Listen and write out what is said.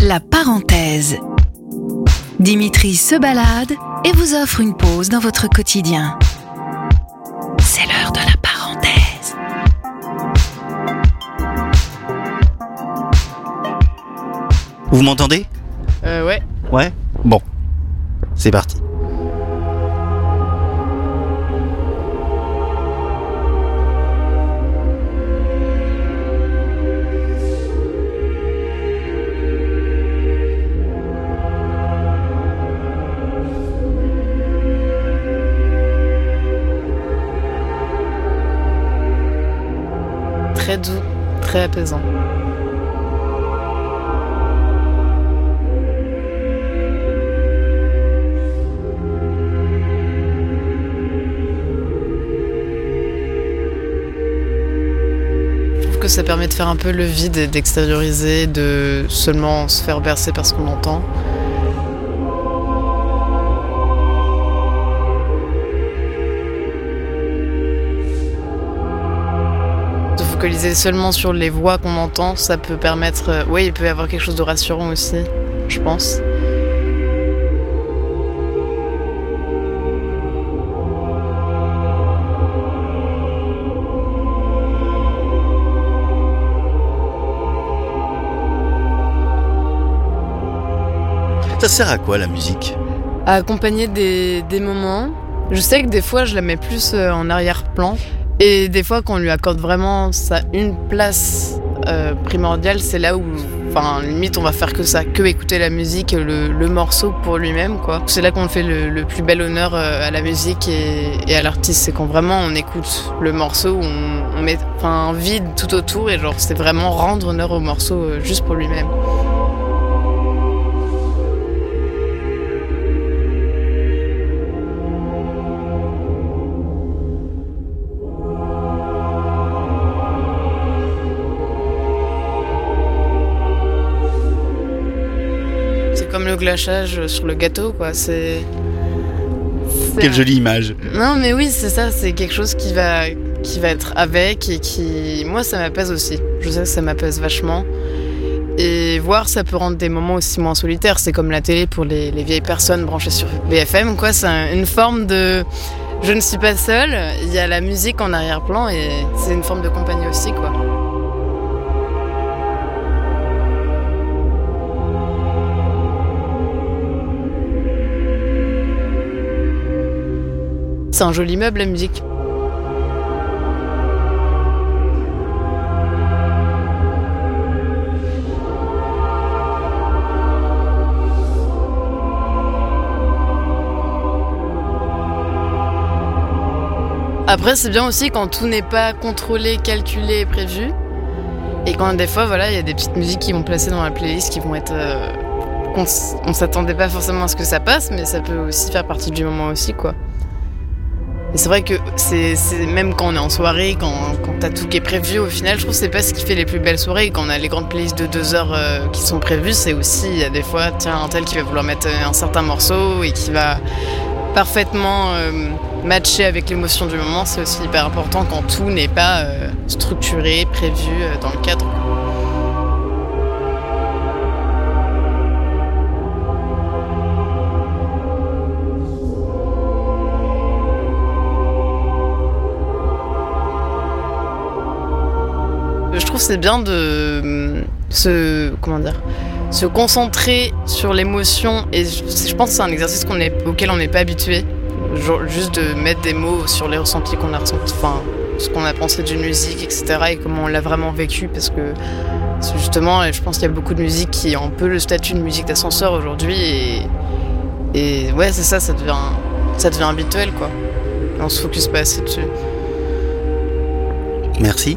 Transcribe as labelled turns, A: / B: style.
A: La parenthèse. Dimitri se balade et vous offre une pause dans votre quotidien. C'est l'heure de la parenthèse.
B: Vous m'entendez?
C: Euh, ouais.
B: Ouais? Bon. C'est parti.
C: Très doux, très apaisant. Je trouve que ça permet de faire un peu le vide et d'extérioriser, de seulement se faire bercer par ce qu'on entend. Focaliser seulement sur les voix qu'on entend, ça peut permettre. euh, Oui, il peut y avoir quelque chose de rassurant aussi, je pense.
B: Ça sert à quoi la musique?
C: À accompagner des, des moments. Je sais que des fois, je la mets plus euh, en arrière-plan. Et des fois, qu'on lui accorde vraiment ça, une place euh, primordiale, c'est là où, enfin, limite, on va faire que ça, que écouter la musique, le, le morceau pour lui-même, quoi. C'est là qu'on fait le, plus bel honneur euh, à la musique et, à l'artiste. C'est quand vraiment on écoute le morceau, on, on met enfin, un vide tout autour et genre, c'est vraiment rendre honneur au morceau euh, juste pour lui-même. Comme le glaçage sur le gâteau, quoi. C'est.
B: Quelle jolie image.
C: Non, mais oui, c'est ça. C'est quelque chose qui va, qui va être avec et qui. Moi, ça m'apaise aussi. Je sais que ça m'apaise vachement. Et voir, ça peut rendre des moments aussi moins solitaires. C'est comme la télé pour les, les vieilles personnes branchées sur BFM, quoi. C'est un- une forme de. Je ne suis pas seule. Il y a la musique en arrière-plan et c'est une forme de compagnie aussi, quoi. C'est un joli meuble, la musique. Après, c'est bien aussi quand tout n'est pas contrôlé, calculé prévu. Et quand des fois, voilà, il y a des petites musiques qui vont placer dans la playlist qui vont être. euh, on s'attendait pas forcément à ce que ça passe, mais ça peut aussi faire partie du moment aussi, quoi. Et c'est vrai que c'est même quand on est en soirée, quand, quand t'as tout qui est prévu, au final, je trouve que c'est pas ce qui fait les plus belles soirées. Quand on a les grandes playlists de deux heures euh, qui sont prévues, c'est aussi, il y a des fois, tiens, un tel qui va vouloir mettre un certain morceau et qui va parfaitement euh, matcher avec l'émotion du moment. C'est aussi hyper important quand tout n'est pas euh, structuré, prévu dans le cadre. C'est bien de hum, se comment dire se concentrer sur l'émotion et je, pense que c'est un exercice auquel on n'est pas habitué. Juste de mettre des mots sur les ressentis qu'on a ressentis, enfin ce qu'on a pensé d'une musique, etc. et comment on l'a vraiment vécu parce que justement, je pense qu'il y a beaucoup de musique qui ont un peu le statut de musique d'ascenseur aujourd'hui et, ouais c'est ça, ça devient ça devient habituel quoi. On se focus pas assez dessus.
B: Merci.